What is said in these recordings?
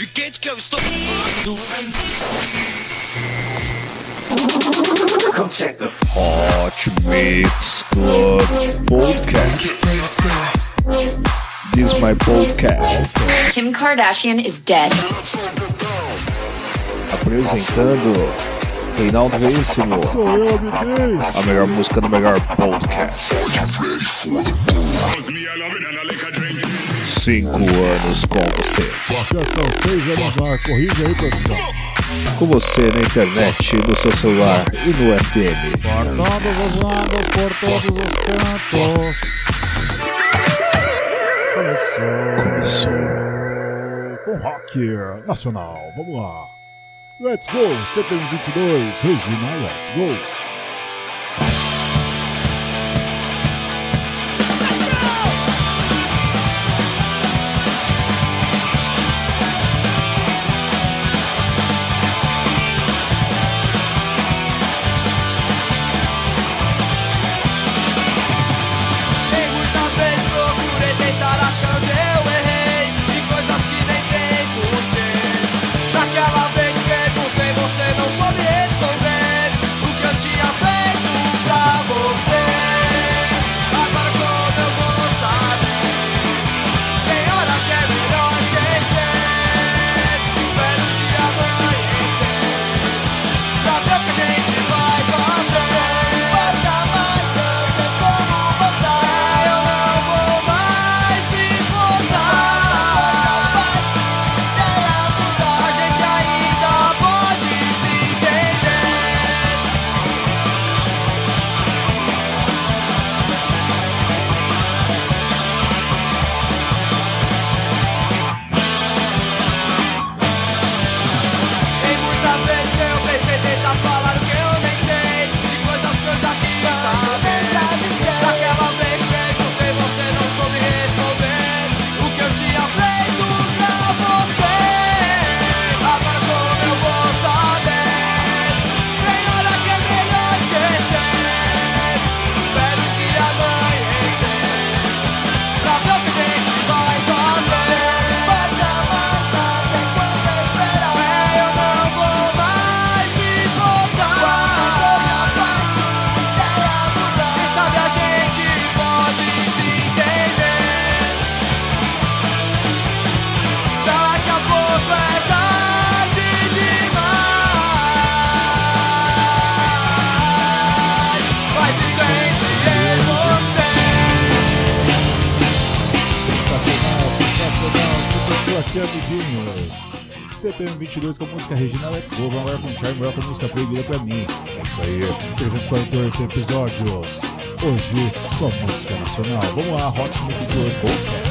evidente que eu estou Hot Mix Club Podcast. This is my podcast. Kim Kardashian is dead. Apresentando Reinaldo Veríssimo. A melhor música do melhor podcast. Cinco anos com você. Com você na internet, no seu celular e no FM. Por todos os lados, por todos os cantos. Começou. Começou. Com rock nacional, vamos lá. Let's go, CPM 22, Regina, let's go. 48 episódios. Hoje só música nacional. Vamos lá, Hot Mix Tour Podcast.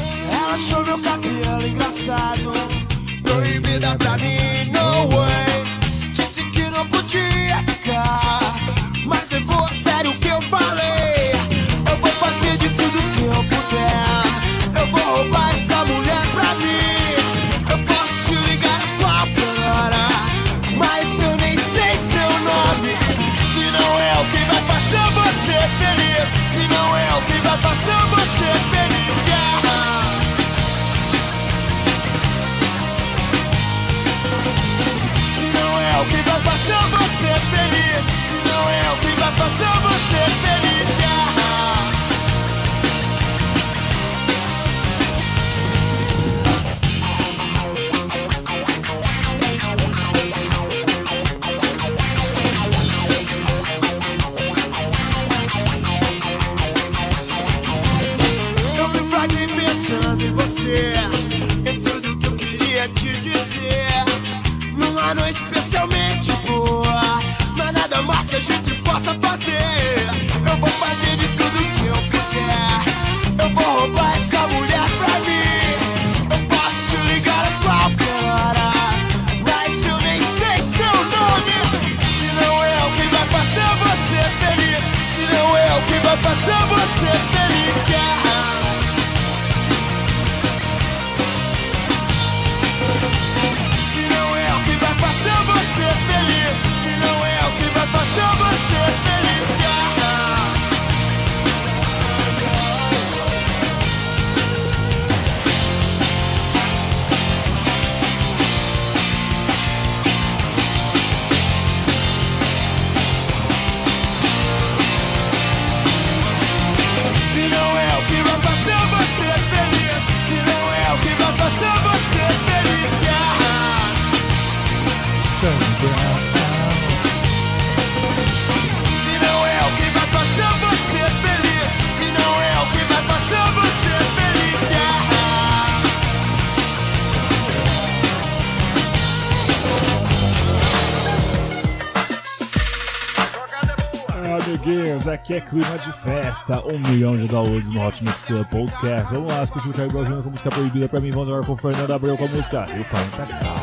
Que é clima de festa, um milhão de downloads no Hot Mix Club Podcast. Vamos lá, se o Thiago Galdino com a música proibida pra mim, vamos com o Fernando Abreu com a música Rio 40 Graus.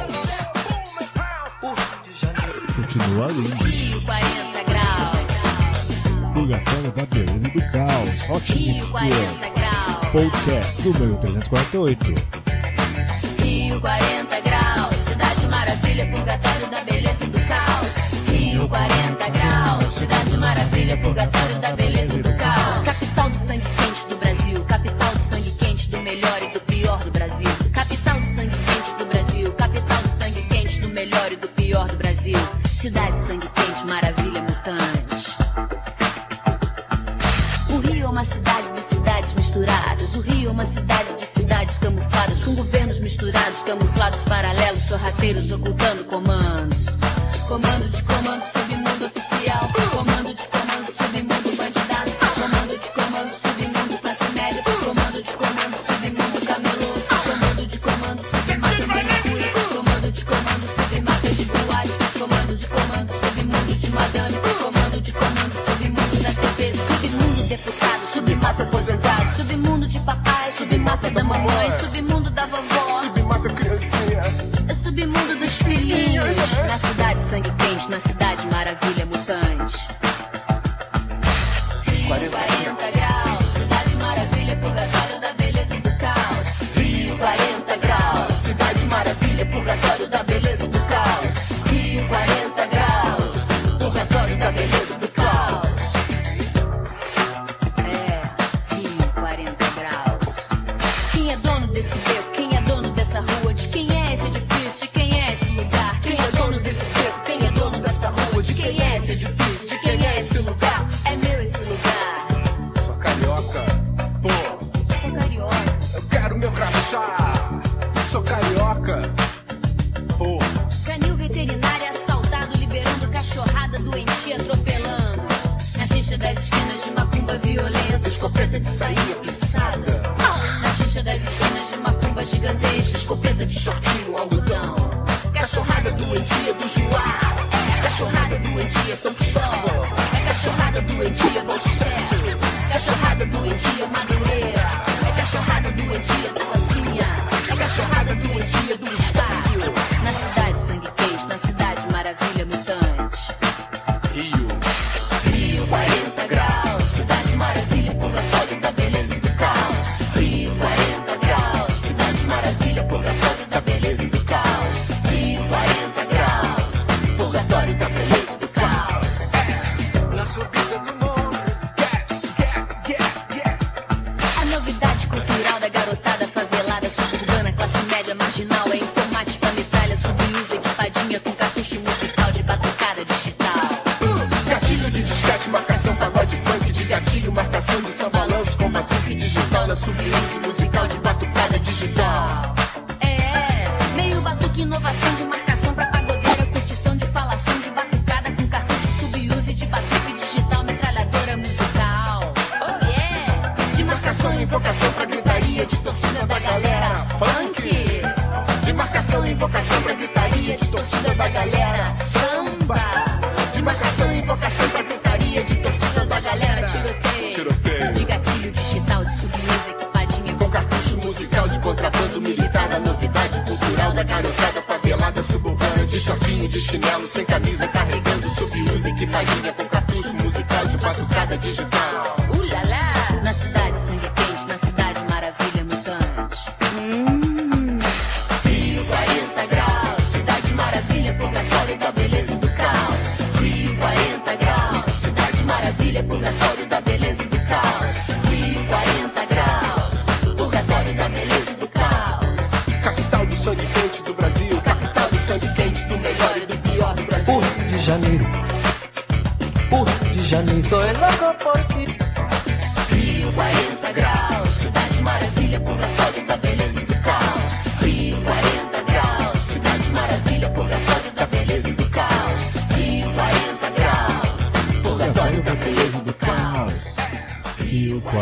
Continua lindo. Rio 40 Graus. Purgatório da beleza e do caos. Hot Rio Mix Club graus. Podcast número 348. Rio 40 Graus, cidade maravilha, purgatório 40 graus. Cidade maravilha, purgatório da beleza e do caos. Capital do sangue quente do Brasil. Capital do sangue quente do melhor e do pior do Brasil. Capital do sangue quente do Brasil. Capital do sangue quente do melhor e do pior do Brasil. Cidade sangue quente, maravilha mutante. O Rio é uma cidade de cidades misturadas. O Rio é uma cidade de cidades camufladas. Com governos misturados, camuflados paralelos, sorrateiros ocultando comandos. madame, comando. De comando, submundo na TV, submundo deputado, submata aposentado, submundo de papai, submata da mamãe, submundo da vovó, submata criancinha, submundo dos filhinhos, na cidade sangue quente, na cidade mais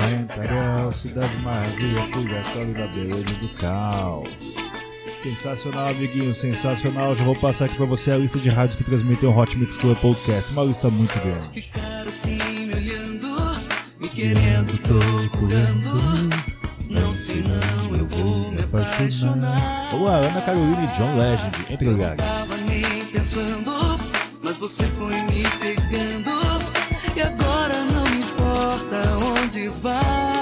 40 graus, cidade maravilha, purgatório da beleza do caos. Sensacional, amiguinho, sensacional. Já vou passar aqui pra você a lista de rádios que transmitem o Hot Mix Club Podcast. Uma lista muito grande. Ficar assim me olhando, me querendo, tô. Não sei não, eu vou me é né? apaixonar. Boa, Ana Carolina e John Legend, entre lugares. Eu tava nem pensando, mas você foi me pegando. E agora onde vai.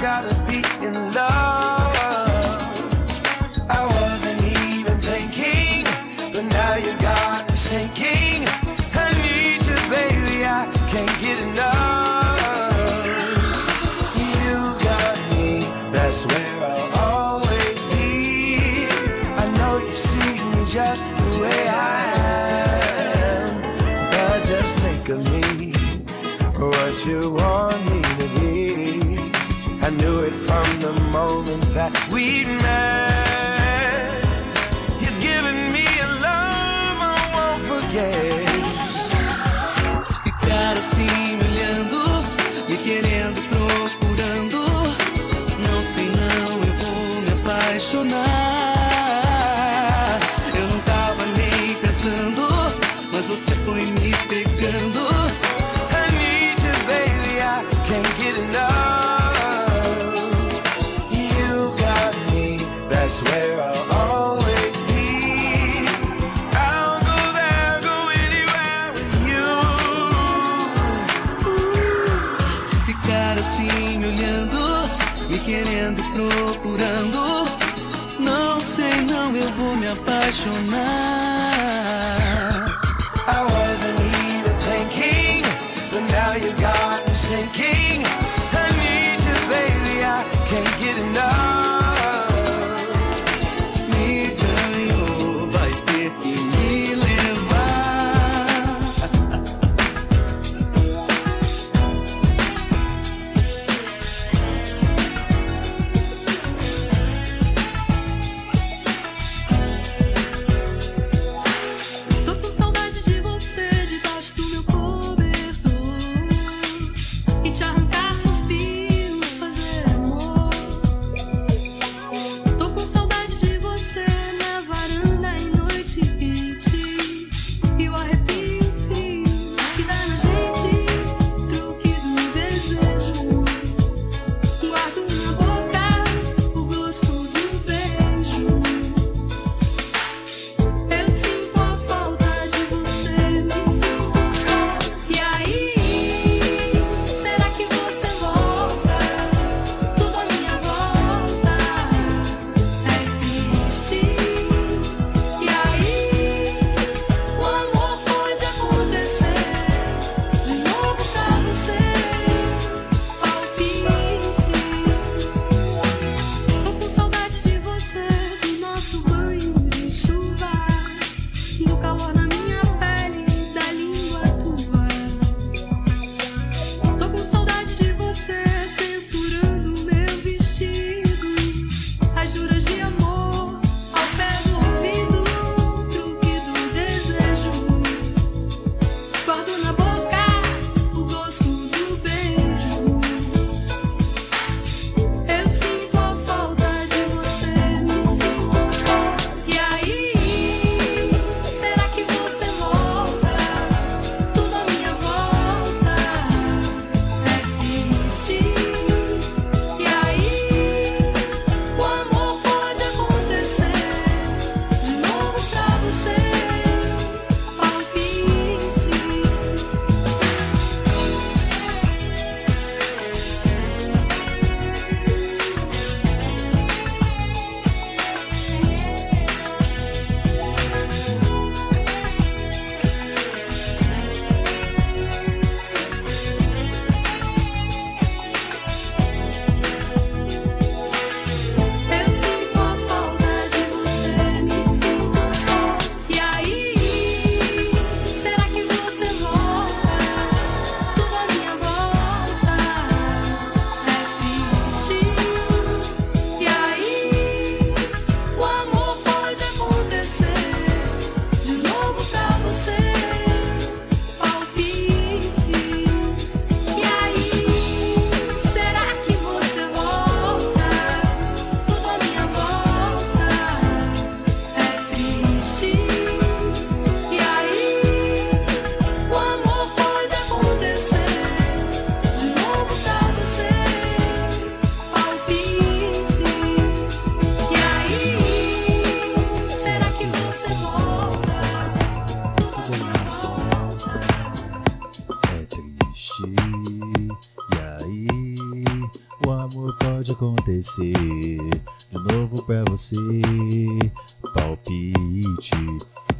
gotta be in love. I wasn't even thinking, but now you got me sinking. I need you, baby, I can't get enough. You got me, that's where I'll always be. I know you see me just the way I am, but just make of me what you want. we'd met.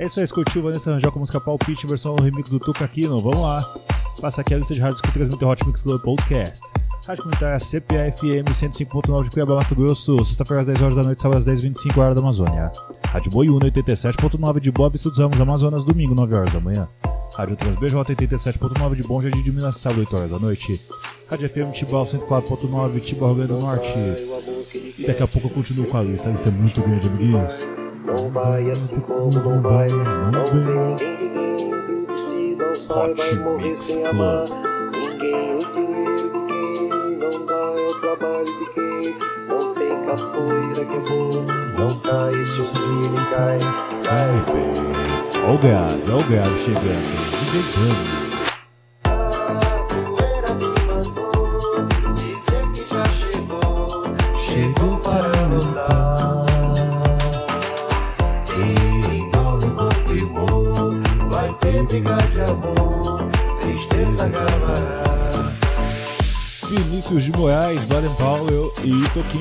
Isso aí, escutiu Vanessa Rangel com a música Palpite, versão remix do Tuca Aquino. Vamos lá. Passa aqui a lista de rádios que transmite o Hot Mix Club Podcast. Rádio Comunitária CPA-FM 105.9 de Cuiabá, Mato Grosso. Sexta-feira às 10 horas da noite, sábado às 10h25 horas da Amazônia. Rádio Boiúna 87.9 de Bob Estudos Ramos, Amazonas, domingo 9 horas da manhã. Rádio Transbj 87.9 de Bom Jardim de Minas, sábado 8 horas da noite. Rádio FM Tibau 104.9, Tibau Rio Grande do Norte. E daqui a pouco eu continuo com a lista. A lista é muito grande, amiguinhos. Não vai assim como não vai, não vem ninguém de dentro de si, não sai, vai morrer sem amar. Ninguém, o dinheiro de quem não dá é o trabalho de quem não tem capoeira que é bom. Não cai, se um dia ele cai, cai bem. Ó o gado, ó o gado chegando. DJ Dani.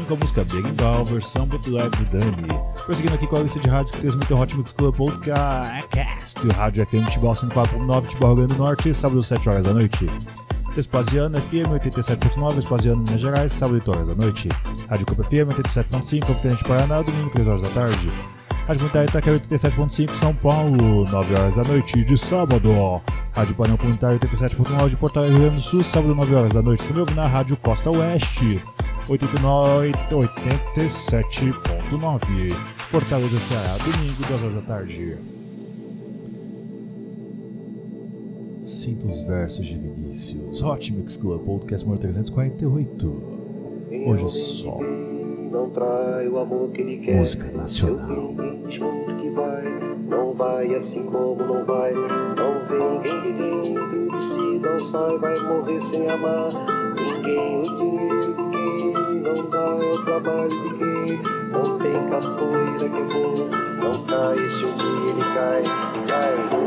Com a música Berimbau, versão bootleg do Dani. Prosseguindo aqui com a lista de rádios que transmite o Hot Mix Club Podcast, o Rádio FM Tibau 104.9, Tibau Rio Grande do Norte, sábado 7 horas da noite. Vespasiano FM 87.9, Vespasiano, Minas Gerais, sábado 8 horas da noite. Rádio Copa FM 87.5, Competente Paraná, domingo 3 horas da tarde. Rádio Comunitária Itaquera 87.5, São Paulo, 9 horas da noite de sábado. Rádio Panel Comunitário 87.9 de Porto Alegre, Rio Grande do Sul, sábado 9 horas da noite. Você me ouve na Rádio Costa Oeste, 89, 87.9. Fortaleza, Ceará, domingo, 2 horas da tarde. Sinta os versos de Vinícius. Hot Mix Club Podcast número 348. Hoje só. Não trai o amor que ele quer. Música nacional. Não vai assim como não vai. Não vem de dentro de si não sai. Vai morrer sem amar. Trabalho quem não tem capoeira que bom. Não cai se um dia ele cai. Cai.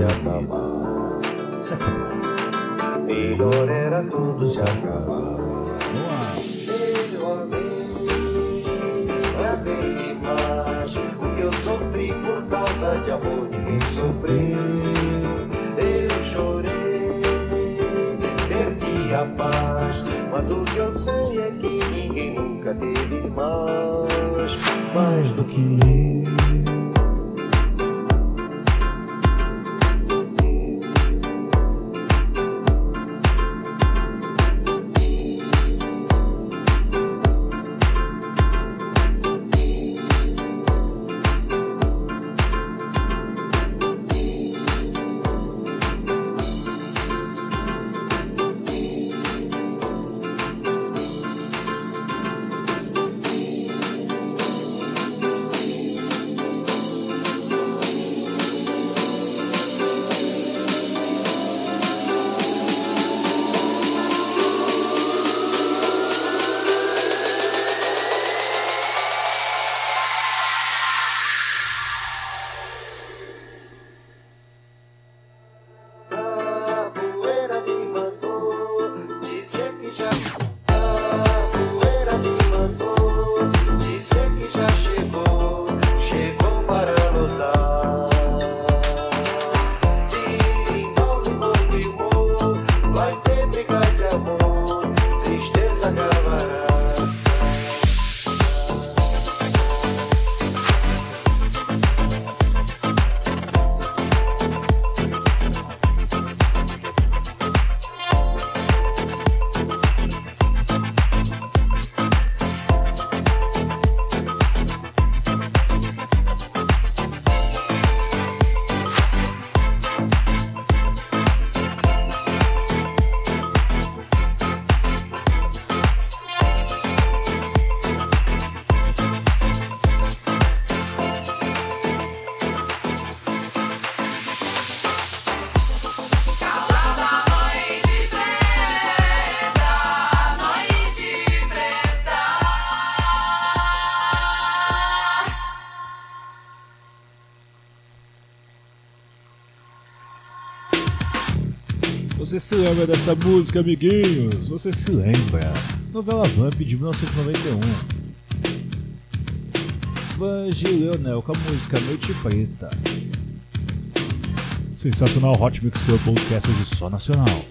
Se acabar. Se acabou. Melhor era tudo se acabar. Lá. Melhor bem demais o que eu sofri por causa de amor. Ninguém sofreu, eu chorei, perdi a paz. Mas o que eu sei é que ninguém nunca teve mais, mais do que eu. Se lembra dessa música, amiguinhos? Você se lembra? Novela Vamp de 1991. Vange Leonel com a música Noite Preta. Sensacional Hot Mix Club Podcast hoje só nacional.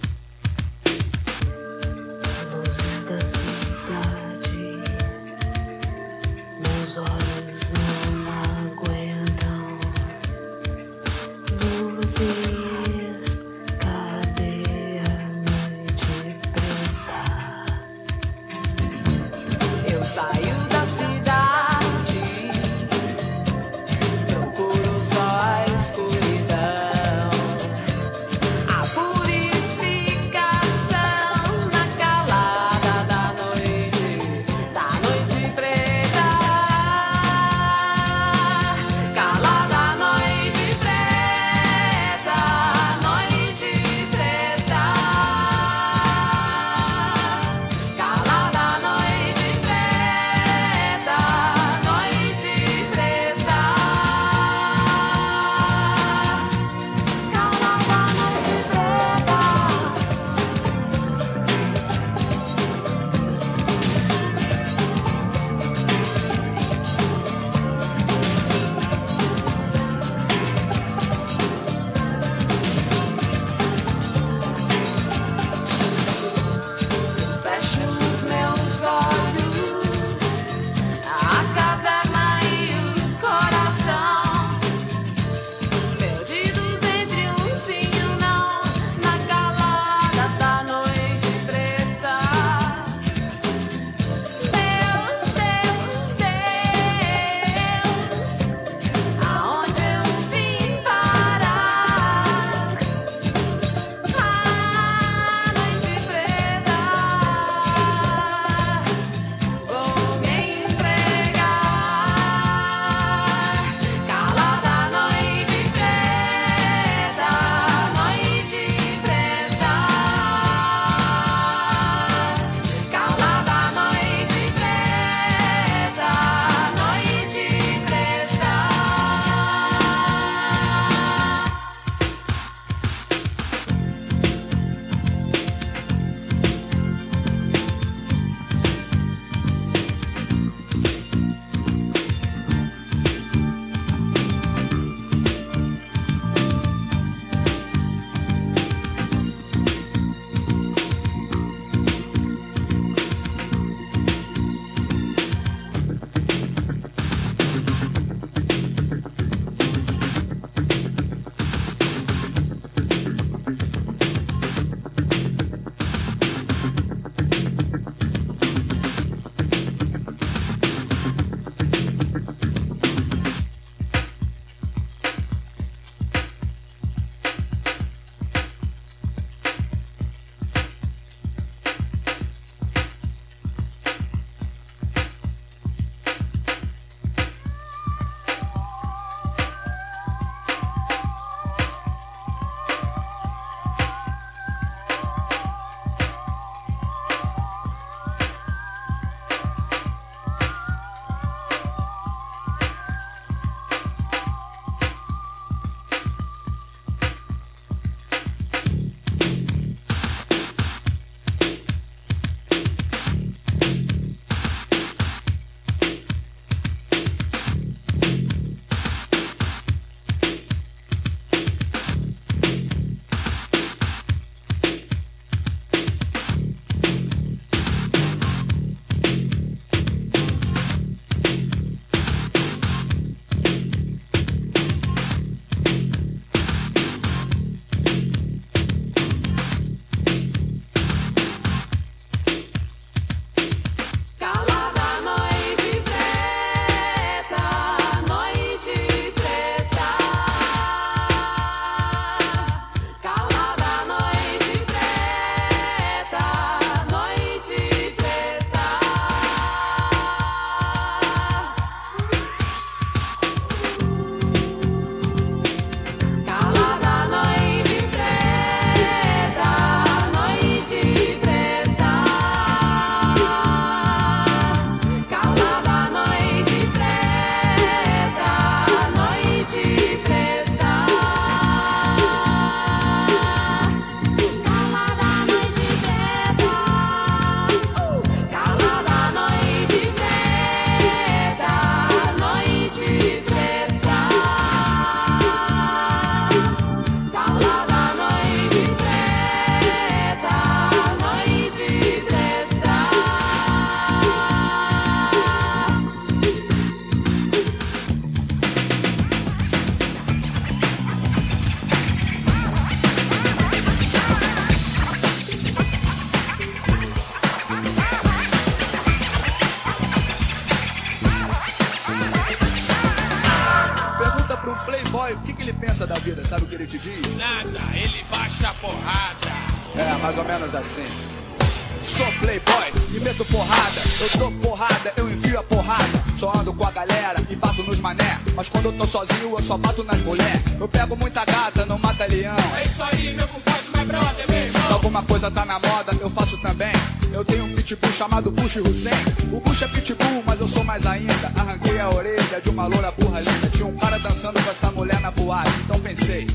Arranquei a orelha de uma loura burra linda. Tinha um cara dançando com essa mulher na boate. Então pensei,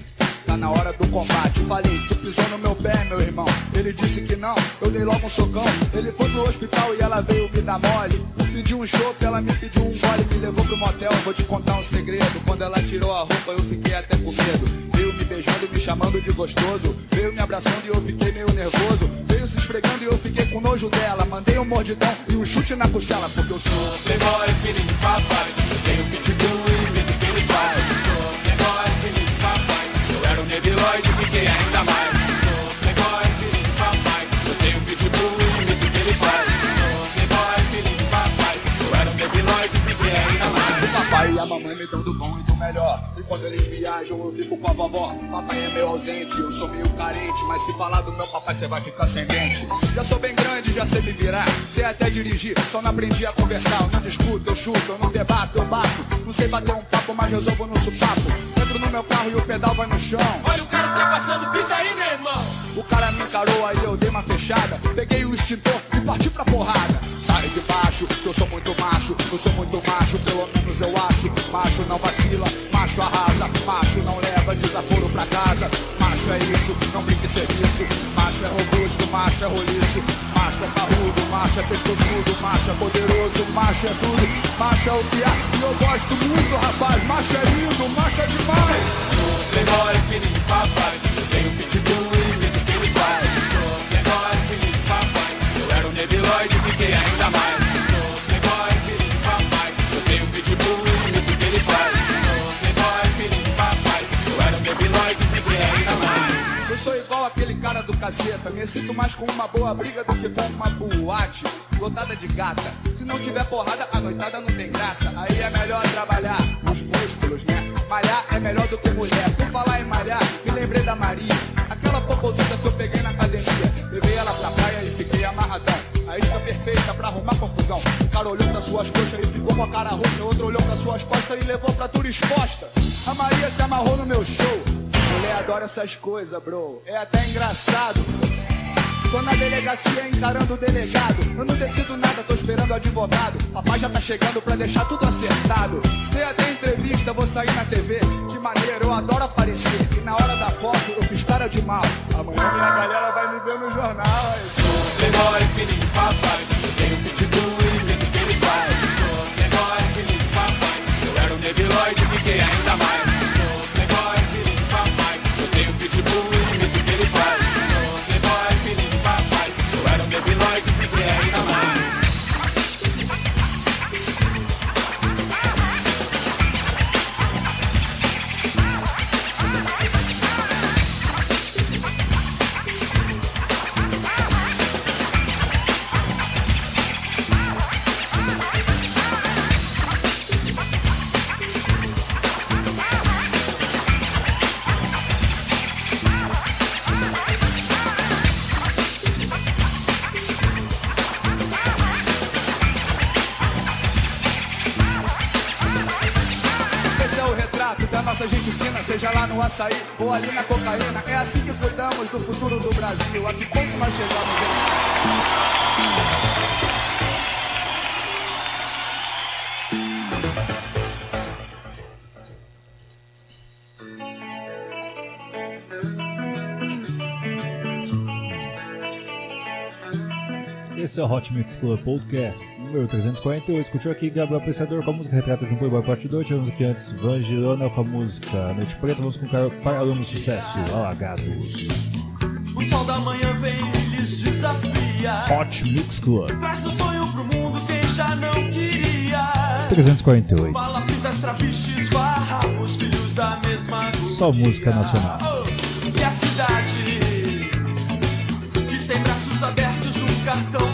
tá na hora do combate. Falei, tu pisou no meu pé, meu irmão. Ele disse que não, eu dei logo um socão. Ele foi pro hospital e ela veio me dar mole. Pediu um chopp, ela me pediu um gole. Me levou pro motel, vou te contar um segredo. Quando ela tirou a roupa, eu fiquei até com medo. Veio me beijando, me chamando de gostoso. Veio me abraçando e eu fiquei meio nervoso. Veio se esfregando e eu fiquei com nojo dela. Mandei um mordidão e um chute na costela, porque eu sou Playboy, filho de papai. Tenho pitbull e ele faz. Sou Playboy, filho de papai. Eu era um nebiloide fiquei ainda mais. Me dão do bom e do melhor. E quando eles viajam, eu fico com a vovó. Papai é meio ausente, eu sou meio carente. Mas se falar do meu papai, você vai ficar sem dente. Já sou bem grande, já sei me virar. Sei até dirigir, só não aprendi a conversar. Eu não discuto, eu chuto, eu não debato, eu bato. Não sei bater um papo, mas resolvo no supapo. Entro no meu carro e o pedal vai no chão. Olha o cara ultrapassando, pisa aí, meu irmão. O cara me encarou, aí eu dei uma fechada. Peguei o extintor e parti pra porrada. Sai de baixo, que eu sou muito macho. Eu sou muito macho, pelo menos eu acho. Macho não vacila, macho arrasa. Macho não leva desaforo pra casa. Macho é isso, não brinque serviço. Macho é robusto, macho é roliço. Macho é parrudo, macho é pescoçudo. Macho é poderoso, macho é tudo. Macho é o há e eu gosto muito, rapaz. Macho é lindo, macho é demais. Papai. Me sinto mais com uma boa briga do que com uma boate lotada de gata. Se não tiver porrada, a noitada não tem graça. Aí é melhor trabalhar os músculos, né? Malhar é melhor do que mulher. Por falar em malhar, me lembrei da Maria. Aquela popozuda que eu peguei na academia. Levei ela pra praia e fiquei amarradão. Aí fica perfeita pra arrumar confusão. Um cara olhou pra suas coxas e ficou com a cara roxa. Outro olhou pra suas costas e levou pra tudo exposta. A Maria se amarrou no meu show. Mulher adora essas coisas, bro. É até engraçado. Tô na delegacia encarando o delegado. Eu não decido nada, tô esperando o advogado. Papai já tá chegando pra deixar tudo acertado. Dei até entrevista, vou sair na TV. Que maneiro, eu adoro aparecer. E na hora da foto eu fiz cara de mal. Amanhã minha galera vai me ver no jornal. Playboy, filho papai. Nossa gente fina, seja lá no açaí ou ali na cocaína. É assim que cuidamos do futuro do Brasil. A que ponto nós chegamos, hein? Esse é o Hot Mix Club Podcast, número 348. Escutou aqui Gabriel Apreciador com a música Retrato de um Playboy Parte 2. Tivemos aqui antes Van Girona com a música Noite Preta. Vamos com o cara paralelo no sucesso, Alagados. O sol da manhã vem e lhes desafia. Hot Mix Club Traz do sonho pro mundo quem já não queria. 348. Palafitas, trapiches, farrapos, filhos da mesma agulha. Só música nacional. E a cidade que tem braços abertos num cartão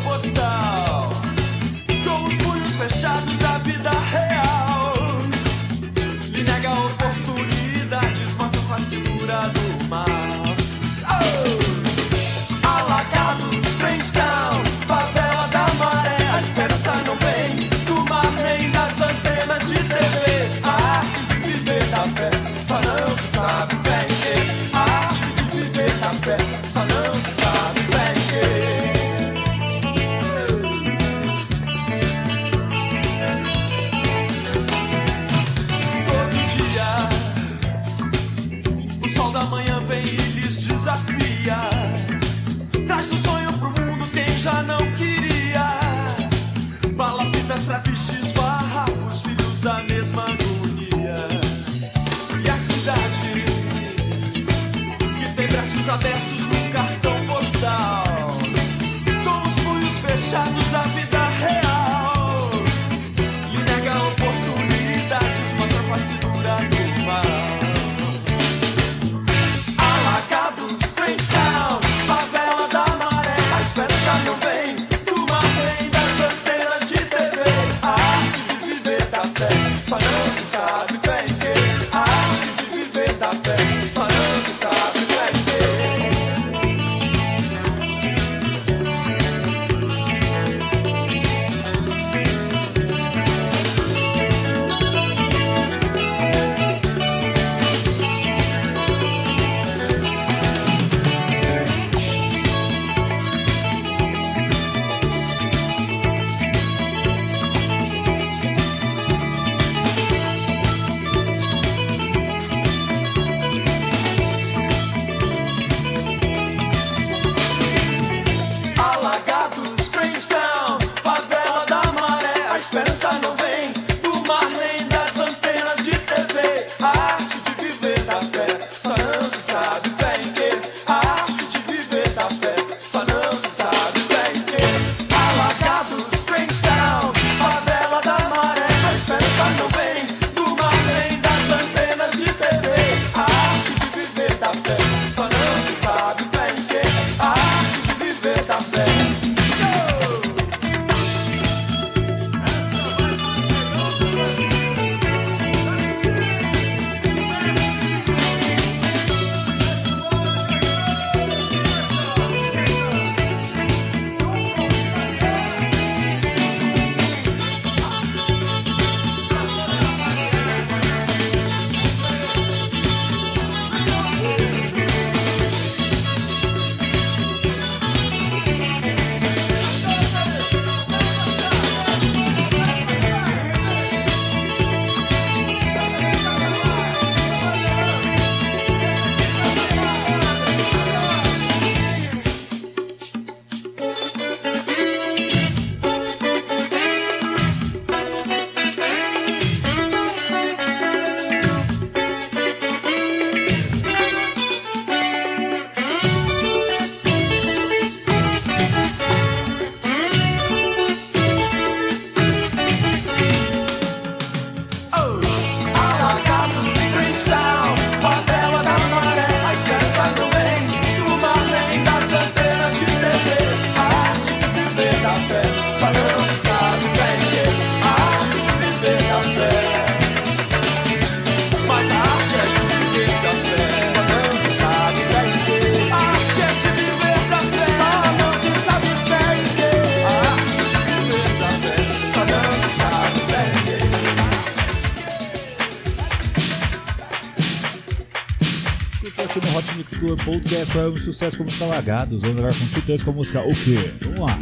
saiu um é sucesso com a música Lagados. Vamos agora com Titãs com a música O quê? Vamos lá.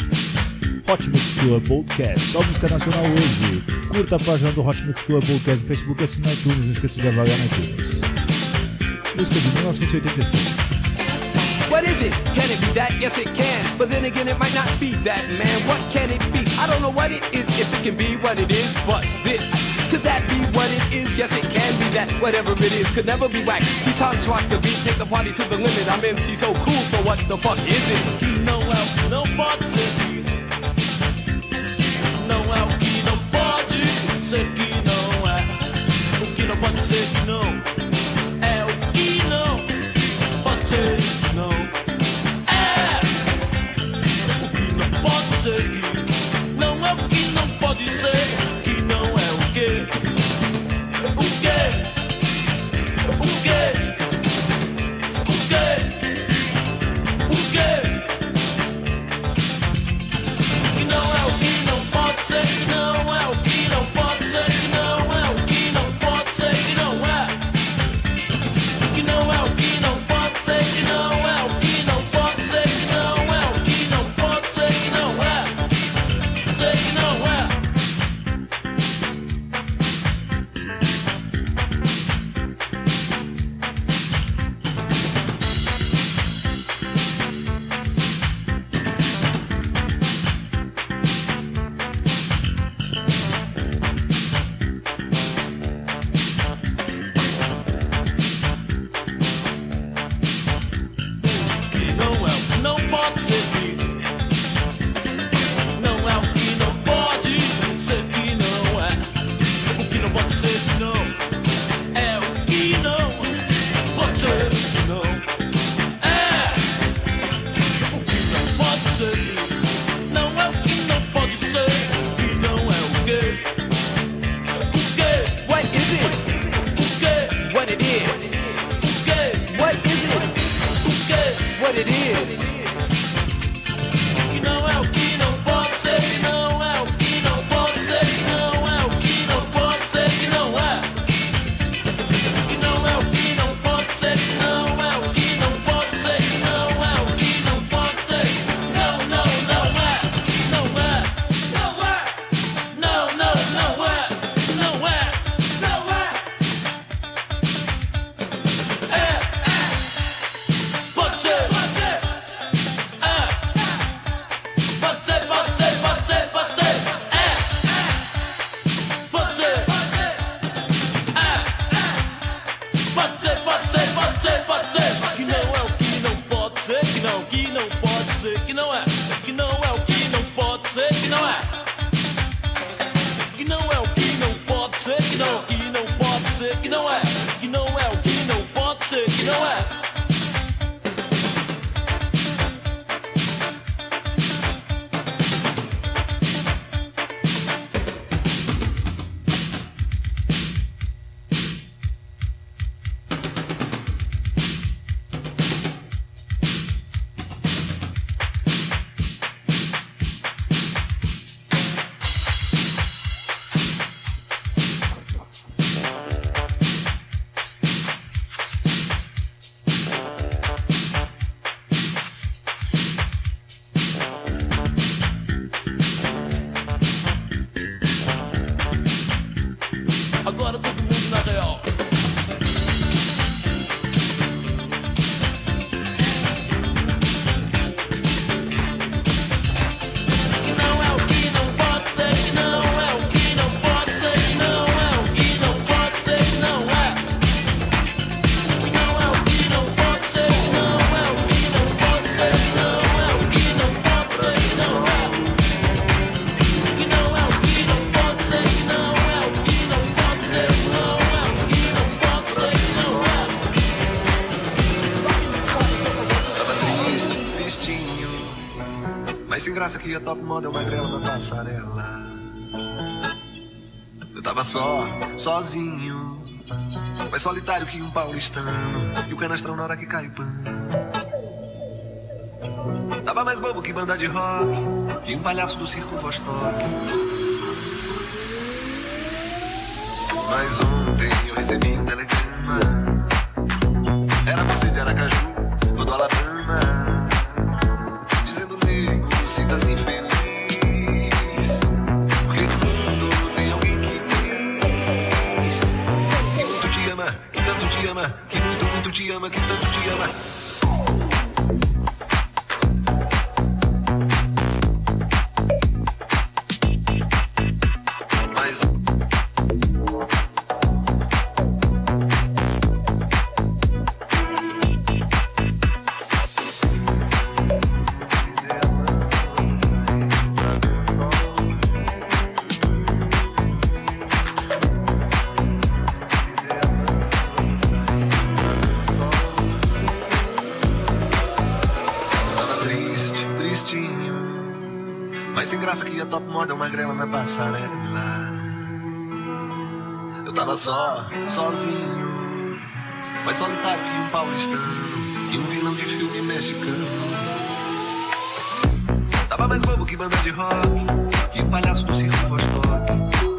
Hot Mix Club Podcast, só música nacional hoje. Curta a página do Hot Mix Club Podcast no Facebook e assina iTunes. Não esqueça de avaliar na iTunes. Música de 1986. What is it? Can it be that? Yes, it can. But then again, it might not be that, man. What can it be? I don't know what it is, if it can be what it is. What's this? Could that be what it is? Yes, it can be that. Whatever it is could never be whack. Two times rock the beat, take the party to the limit. I'm MC so cool, so what the fuck is it? You know well, no. que top model magrela na passarela. Eu tava só, sozinho, mais solitário que um paulistano. E o canastrão na hora que cai pano. Tava mais bobo que banda de rock, que um palhaço do circo Vostok. Mas ontem eu recebi um telegrama. Era você de Aracaju. passarela. É Eu tava só, sozinho, Mas solitário aqui um paulistano e um vilão de filme mexicano. Tava mais bobo que banda de rock, que palhaço do circo Vostok.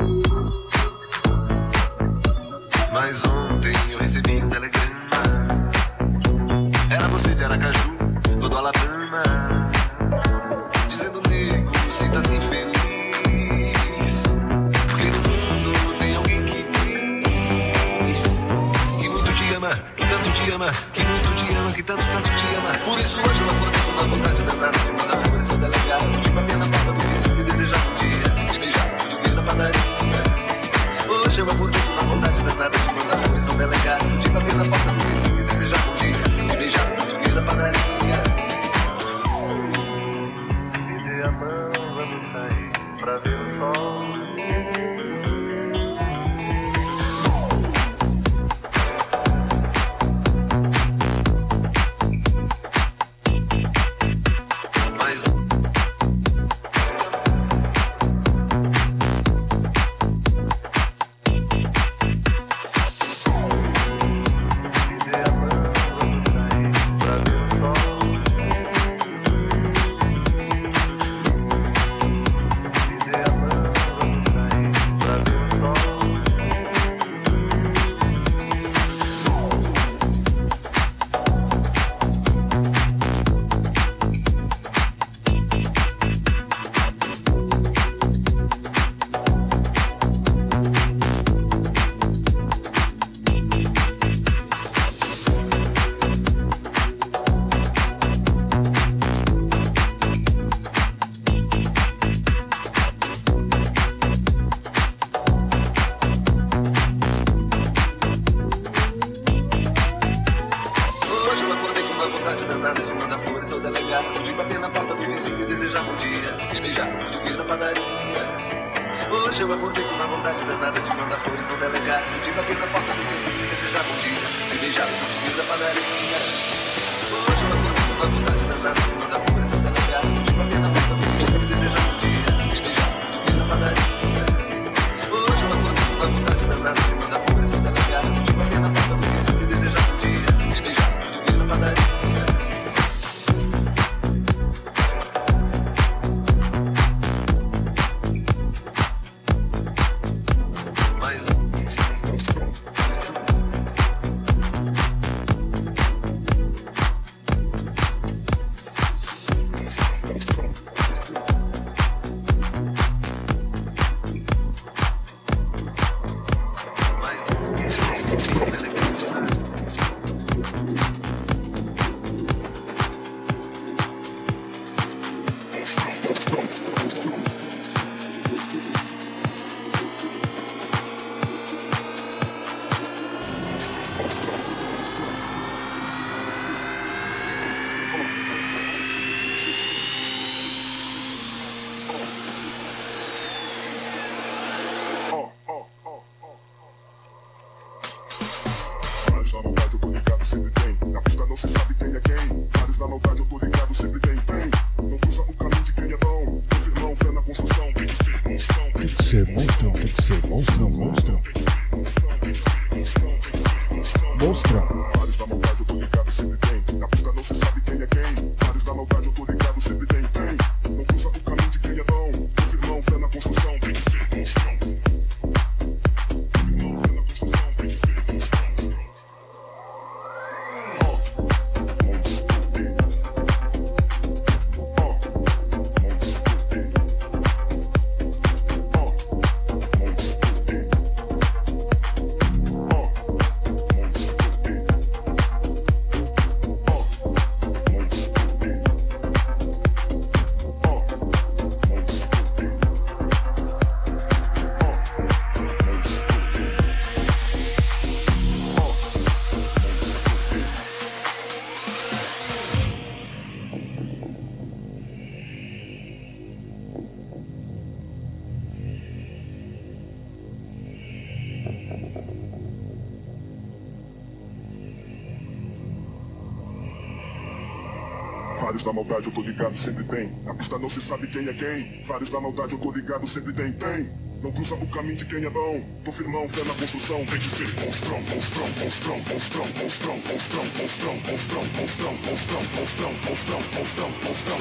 Vários da maldade, eu tô ligado, sempre tem. Na pista não se sabe quem é quem. Vários da maldade, eu tô ligado, sempre tem, tem. Não cruza o caminho de quem é bom. Tô firmão, fé na construção. Tem que ser monstrão, monstrão, monstrão, monstrão, monstrão, monstrão, monstrão, monstrão, monstrão, monstrão, monstrão, monstrão, monstrão, monstrão,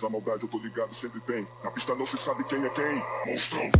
da maldade, eu tô ligado, sempre tem. Na pista não se sabe quem é quem. Monstrão.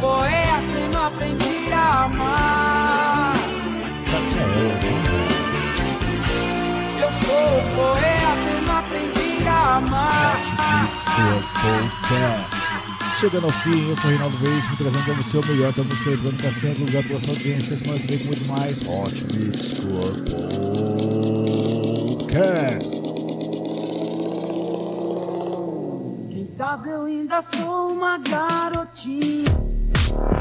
Poeta e não aprendi a amar. Eu sou poeta e não aprendi a amar. Chegando ao fim, eu sou o Reinaldo Veríssimo, trazendo pra você o melhor da música eletrônica sempre lugar pela sua audiência. Semana que vem com muito mais Hot Mix Club Podcast. Quem sabe eu ainda sou uma garotinha Thank you.